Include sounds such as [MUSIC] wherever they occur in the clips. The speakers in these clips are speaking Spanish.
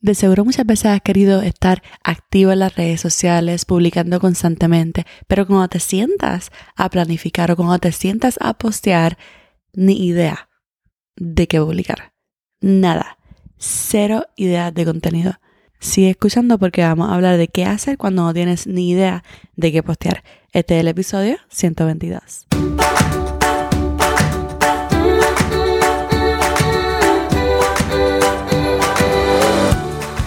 De seguro muchas veces has querido estar activo en las redes sociales, publicando constantemente, pero cuando te sientas a planificar o cuando te sientas a postear, ni idea de qué publicar. Nada. Cero ideas de contenido. Sigue escuchando porque vamos a hablar de qué hacer cuando no tienes ni idea de qué postear. Este es el episodio 122.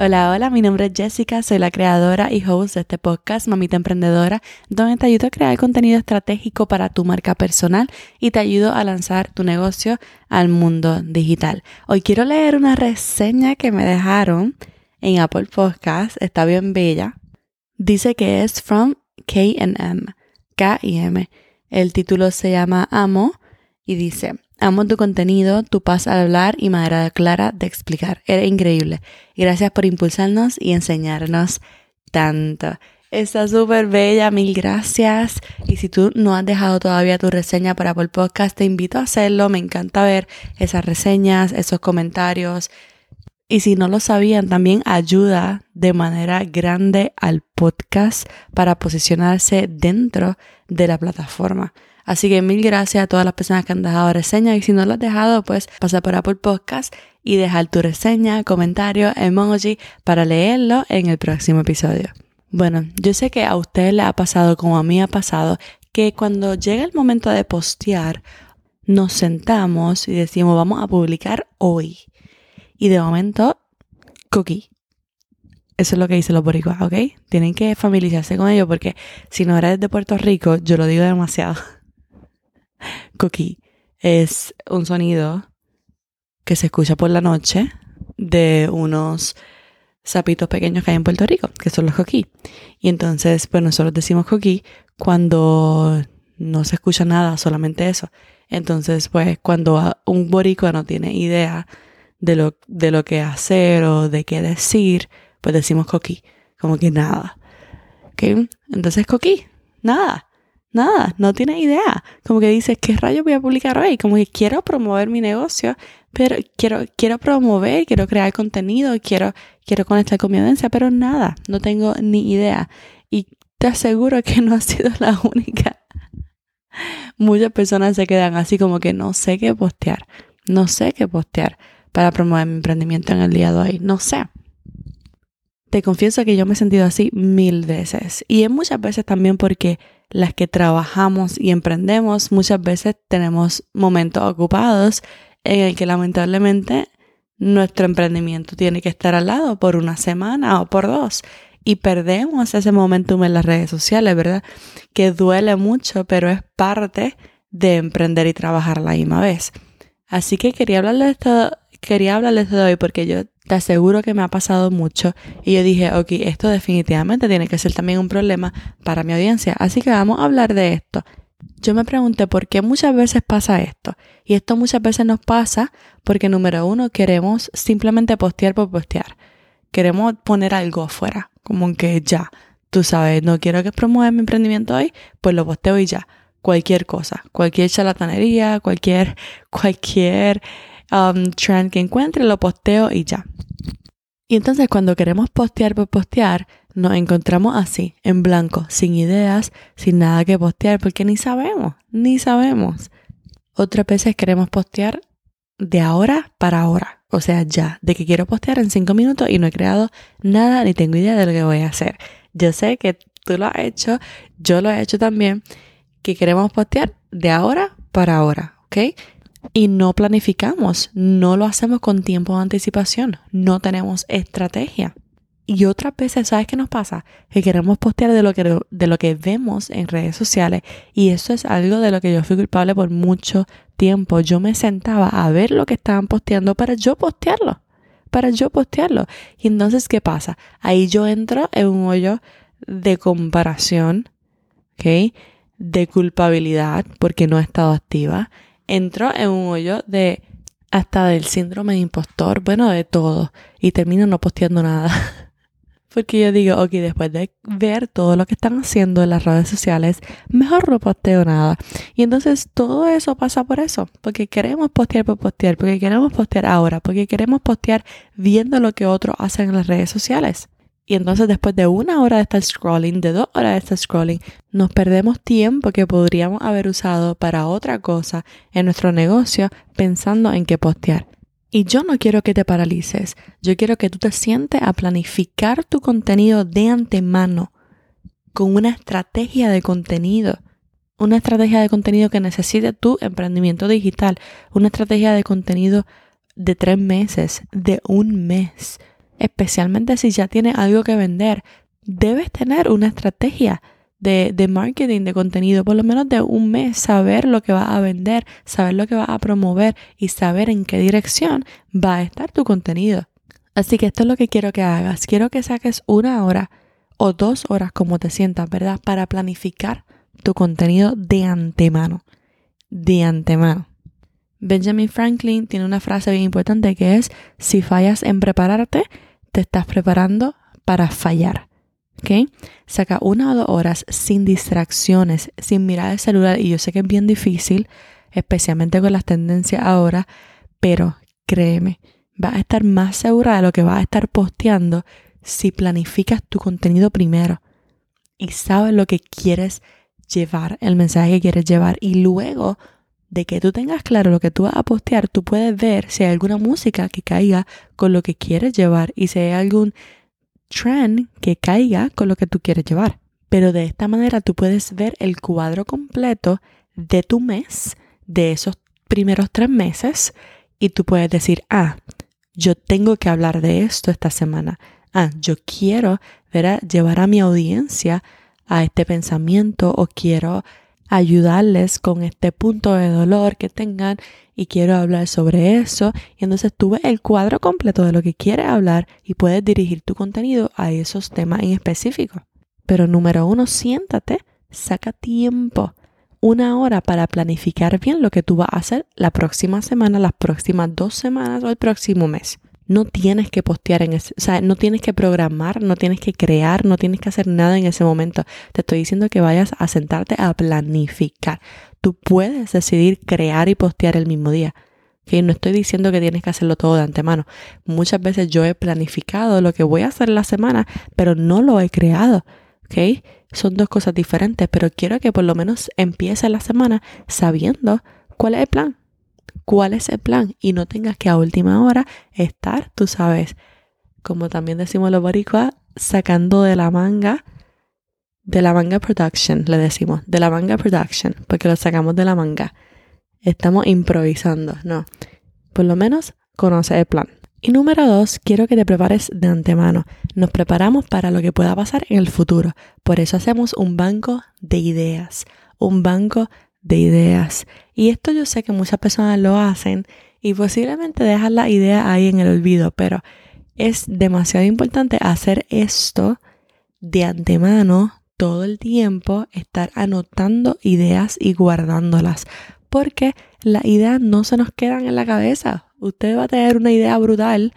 Hola, hola, mi nombre es Jessica, soy la creadora y host de este podcast Mamita Emprendedora, donde te ayudo a crear contenido estratégico para tu marca personal y te ayudo a lanzar tu negocio al mundo digital. Hoy quiero leer una reseña que me dejaron en Apple Podcast, está bien bella. Dice que es from KM, K-I-M. El título se llama Amo y dice, Amo tu contenido, tu paz al hablar y manera clara de explicar. Era increíble. Gracias por impulsarnos y enseñarnos tanto. Está súper bella, mil gracias. Y si tú no has dejado todavía tu reseña para Apple Podcast, te invito a hacerlo. Me encanta ver esas reseñas, esos comentarios. Y si no lo sabían, también ayuda de manera grande al podcast para posicionarse dentro de la plataforma. Así que mil gracias a todas las personas que han dejado reseña y si no lo has dejado, pues pasa por Apple Podcast y dejar tu reseña, comentario, emoji para leerlo en el próximo episodio. Bueno, yo sé que a usted le ha pasado como a mí ha pasado que cuando llega el momento de postear, nos sentamos y decimos vamos a publicar hoy. Y de momento, cookie. Eso es lo que dicen los boricuas, ¿ok? Tienen que familiarizarse con ello porque si no eres de Puerto Rico, yo lo digo demasiado. [LAUGHS] Cookie es un sonido que se escucha por la noche de unos sapitos pequeños que hay en Puerto Rico, que son los coquí. Y entonces, pues nosotros decimos coquí cuando no se escucha nada, solamente eso. Entonces, pues cuando un boricua no tiene idea de lo, de lo que hacer o de qué decir, pues decimos coquí, como que nada. ¿Ok? Entonces, coquí, nada nada, no tiene idea. Como que dices, ¿qué rayos voy a publicar hoy? Como que quiero promover mi negocio, pero quiero, quiero promover, quiero crear contenido, quiero, quiero conectar con mi audiencia, pero nada, no tengo ni idea. Y te aseguro que [LAUGHS] no ha sido la única. Muchas personas se quedan así como que no sé qué postear, no sé qué postear para promover mi emprendimiento en el día de hoy, no sé. Te confieso que yo me he sentido así mil veces y es muchas veces también porque las que trabajamos y emprendemos, muchas veces tenemos momentos ocupados en el que lamentablemente nuestro emprendimiento tiene que estar al lado por una semana o por dos y perdemos ese momentum en las redes sociales, ¿verdad? Que duele mucho, pero es parte de emprender y trabajar la misma vez. Así que quería hablarles de esto, quería hablarles de hoy porque yo te aseguro que me ha pasado mucho y yo dije, ok, esto definitivamente tiene que ser también un problema para mi audiencia, así que vamos a hablar de esto. Yo me pregunté por qué muchas veces pasa esto. Y esto muchas veces nos pasa porque, número uno, queremos simplemente postear por postear. Queremos poner algo afuera, como que ya, tú sabes, no quiero que promueva mi emprendimiento hoy, pues lo posteo y ya. Cualquier cosa, cualquier charlatanería, cualquier, [LAUGHS] cualquier um, trend que encuentre, lo posteo y ya. Y entonces cuando queremos postear por postear, nos encontramos así, en blanco, sin ideas, sin nada que postear, porque ni sabemos, ni sabemos. Otras veces queremos postear de ahora para ahora, o sea, ya, de que quiero postear en cinco minutos y no he creado nada ni tengo idea de lo que voy a hacer. Yo sé que tú lo has hecho, yo lo he hecho también, que queremos postear de ahora para ahora, ¿ok? Y no planificamos, no lo hacemos con tiempo de anticipación, no tenemos estrategia. Y otras veces, ¿sabes qué nos pasa? Que queremos postear de lo que, de lo que vemos en redes sociales y eso es algo de lo que yo fui culpable por mucho tiempo. Yo me sentaba a ver lo que estaban posteando para yo postearlo, para yo postearlo. Y entonces, ¿qué pasa? Ahí yo entro en un hoyo de comparación, ¿ok? de culpabilidad porque no ha estado activa. Entro en un hoyo de hasta del síndrome de impostor, bueno, de todo. Y termino no posteando nada. [LAUGHS] Porque yo digo, ok, después de ver todo lo que están haciendo en las redes sociales, mejor no posteo nada. Y entonces todo eso pasa por eso, porque queremos postear por postear, porque queremos postear ahora, porque queremos postear viendo lo que otros hacen en las redes sociales. Y entonces después de una hora de estar scrolling, de dos horas de estar scrolling, nos perdemos tiempo que podríamos haber usado para otra cosa en nuestro negocio pensando en qué postear. Y yo no quiero que te paralices, yo quiero que tú te sientes a planificar tu contenido de antemano con una estrategia de contenido, una estrategia de contenido que necesite tu emprendimiento digital, una estrategia de contenido de tres meses, de un mes especialmente si ya tienes algo que vender, debes tener una estrategia de, de, marketing, de contenido, por lo menos de un mes, saber lo que va a vender, saber lo que va a promover y saber en qué dirección va a estar tu contenido. Así que esto es lo que quiero que hagas. Quiero que saques una hora o dos horas como te sientas, ¿verdad? Para planificar tu contenido de antemano. De antemano. Benjamin Franklin tiene una frase bien importante que es, si fallas en prepararte, te estás preparando para fallar. ¿Ok? Saca una o dos horas sin distracciones, sin mirar el celular. Y yo sé que es bien difícil, especialmente con las tendencias ahora, pero créeme, vas a estar más segura de lo que vas a estar posteando si planificas tu contenido primero y sabes lo que quieres llevar, el mensaje que quieres llevar y luego de que tú tengas claro lo que tú vas a postear, tú puedes ver si hay alguna música que caiga con lo que quieres llevar y si hay algún trend que caiga con lo que tú quieres llevar. Pero de esta manera tú puedes ver el cuadro completo de tu mes, de esos primeros tres meses, y tú puedes decir, ah, yo tengo que hablar de esto esta semana. Ah, yo quiero llevar a mi audiencia a este pensamiento o quiero ayudarles con este punto de dolor que tengan y quiero hablar sobre eso. Y entonces tú ves el cuadro completo de lo que quieres hablar y puedes dirigir tu contenido a esos temas en específico. Pero número uno, siéntate, saca tiempo, una hora para planificar bien lo que tú vas a hacer la próxima semana, las próximas dos semanas o el próximo mes no tienes que postear en ese, o sea, no tienes que programar, no tienes que crear, no tienes que hacer nada en ese momento. Te estoy diciendo que vayas a sentarte a planificar. Tú puedes decidir crear y postear el mismo día. ¿okay? No estoy diciendo que tienes que hacerlo todo de antemano. Muchas veces yo he planificado lo que voy a hacer la semana, pero no lo he creado. ¿okay? Son dos cosas diferentes, pero quiero que por lo menos empiece la semana sabiendo cuál es el plan cuál es el plan y no tengas que a última hora estar, tú sabes, como también decimos los boricuas, sacando de la manga, de la manga production, le decimos, de la manga production, porque lo sacamos de la manga. Estamos improvisando, no. Por lo menos conoce el plan. Y número dos, quiero que te prepares de antemano. Nos preparamos para lo que pueda pasar en el futuro. Por eso hacemos un banco de ideas, un banco de ideas. Y esto yo sé que muchas personas lo hacen y posiblemente dejan la idea ahí en el olvido, pero es demasiado importante hacer esto de antemano todo el tiempo, estar anotando ideas y guardándolas, porque las ideas no se nos quedan en la cabeza. Usted va a tener una idea brutal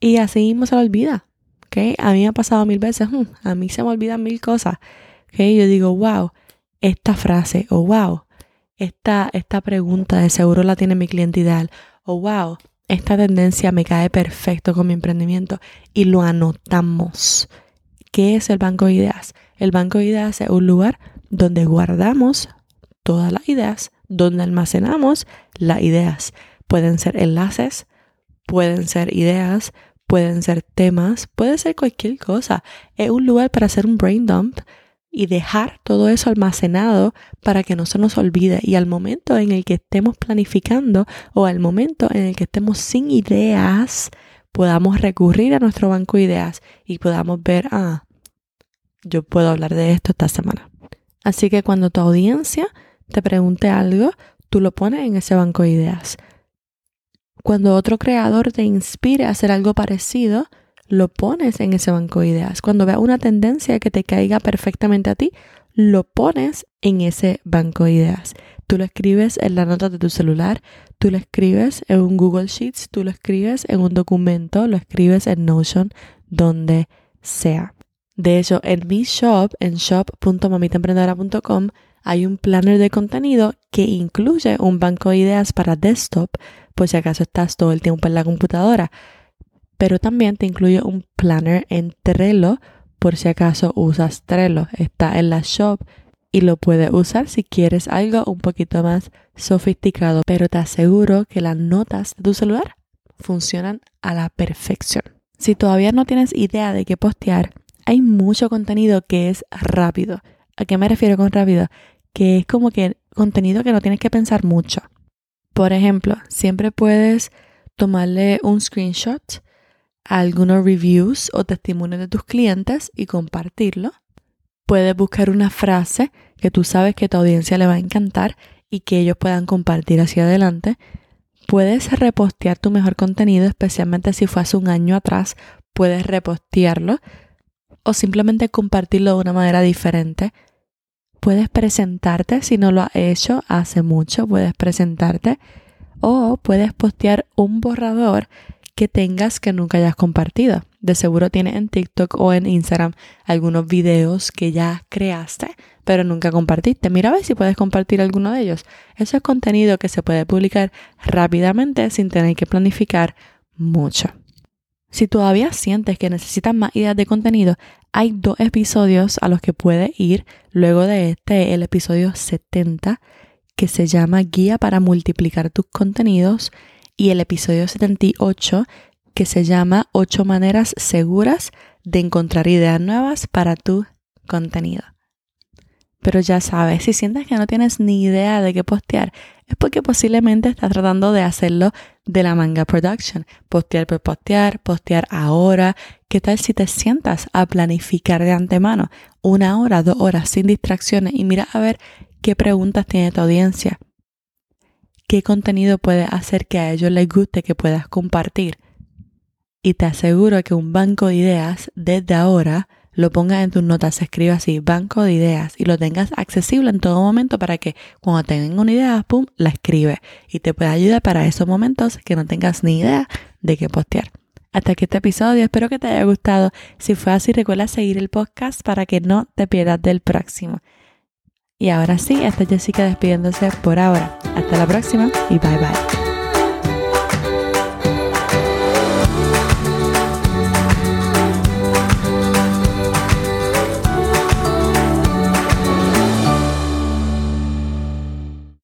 y así mismo se la olvida. ¿okay? A mí me ha pasado mil veces, hmm, a mí se me olvidan mil cosas. ¿okay? Yo digo, wow, esta frase o wow, esta, esta pregunta de seguro la tiene mi cliente ideal o wow, esta tendencia me cae perfecto con mi emprendimiento y lo anotamos. ¿Qué es el banco de ideas? El banco de ideas es un lugar donde guardamos todas las ideas, donde almacenamos las ideas. Pueden ser enlaces, pueden ser ideas, pueden ser temas, puede ser cualquier cosa. Es un lugar para hacer un brain dump y dejar todo eso almacenado para que no se nos olvide y al momento en el que estemos planificando o al momento en el que estemos sin ideas, podamos recurrir a nuestro banco de ideas y podamos ver, ah, yo puedo hablar de esto esta semana. Así que cuando tu audiencia te pregunte algo, tú lo pones en ese banco de ideas. Cuando otro creador te inspire a hacer algo parecido, lo pones en ese banco de ideas. Cuando veas una tendencia que te caiga perfectamente a ti, lo pones en ese banco de ideas. Tú lo escribes en la nota de tu celular, tú lo escribes en un Google Sheets, tú lo escribes en un documento, lo escribes en Notion, donde sea. De hecho, en mi shop, en shop.mamitaemprendedora.com, hay un planner de contenido que incluye un banco de ideas para desktop, por si acaso estás todo el tiempo en la computadora. Pero también te incluye un planner en Trello, por si acaso usas Trello. Está en la shop y lo puedes usar si quieres algo un poquito más sofisticado, pero te aseguro que las notas de tu celular funcionan a la perfección. Si todavía no tienes idea de qué postear, hay mucho contenido que es rápido. ¿A qué me refiero con rápido? Que es como que contenido que no tienes que pensar mucho. Por ejemplo, siempre puedes tomarle un screenshot algunos reviews o testimonios de tus clientes y compartirlo puedes buscar una frase que tú sabes que tu audiencia le va a encantar y que ellos puedan compartir hacia adelante. Puedes repostear tu mejor contenido, especialmente si fue hace un año atrás, puedes repostearlo o simplemente compartirlo de una manera diferente. Puedes presentarte si no lo has hecho hace mucho, puedes presentarte o puedes postear un borrador que tengas que nunca hayas compartido. De seguro tienes en TikTok o en Instagram algunos videos que ya creaste, pero nunca compartiste. Mira a ver si puedes compartir alguno de ellos. Eso es contenido que se puede publicar rápidamente sin tener que planificar mucho. Si todavía sientes que necesitas más ideas de contenido, hay dos episodios a los que puedes ir luego de este, el episodio 70, que se llama Guía para multiplicar tus contenidos y el episodio 78 que se llama 8 maneras seguras de encontrar ideas nuevas para tu contenido. Pero ya sabes, si sientes que no tienes ni idea de qué postear, es porque posiblemente estás tratando de hacerlo de la manga production. Postear por postear, postear ahora. ¿Qué tal si te sientas a planificar de antemano una hora, dos horas sin distracciones y mira a ver qué preguntas tiene tu audiencia? Qué contenido puede hacer que a ellos les guste que puedas compartir. Y te aseguro que un banco de ideas desde ahora lo pongas en tus notas, se escribe así, banco de ideas, y lo tengas accesible en todo momento para que cuando tengan una idea, pum, la escribe y te pueda ayudar para esos momentos que no tengas ni idea de qué postear. Hasta aquí este episodio, espero que te haya gustado. Si fue así, recuerda seguir el podcast para que no te pierdas del próximo. Y ahora sí, esta Jessica despidiéndose por ahora. Hasta la próxima y bye bye.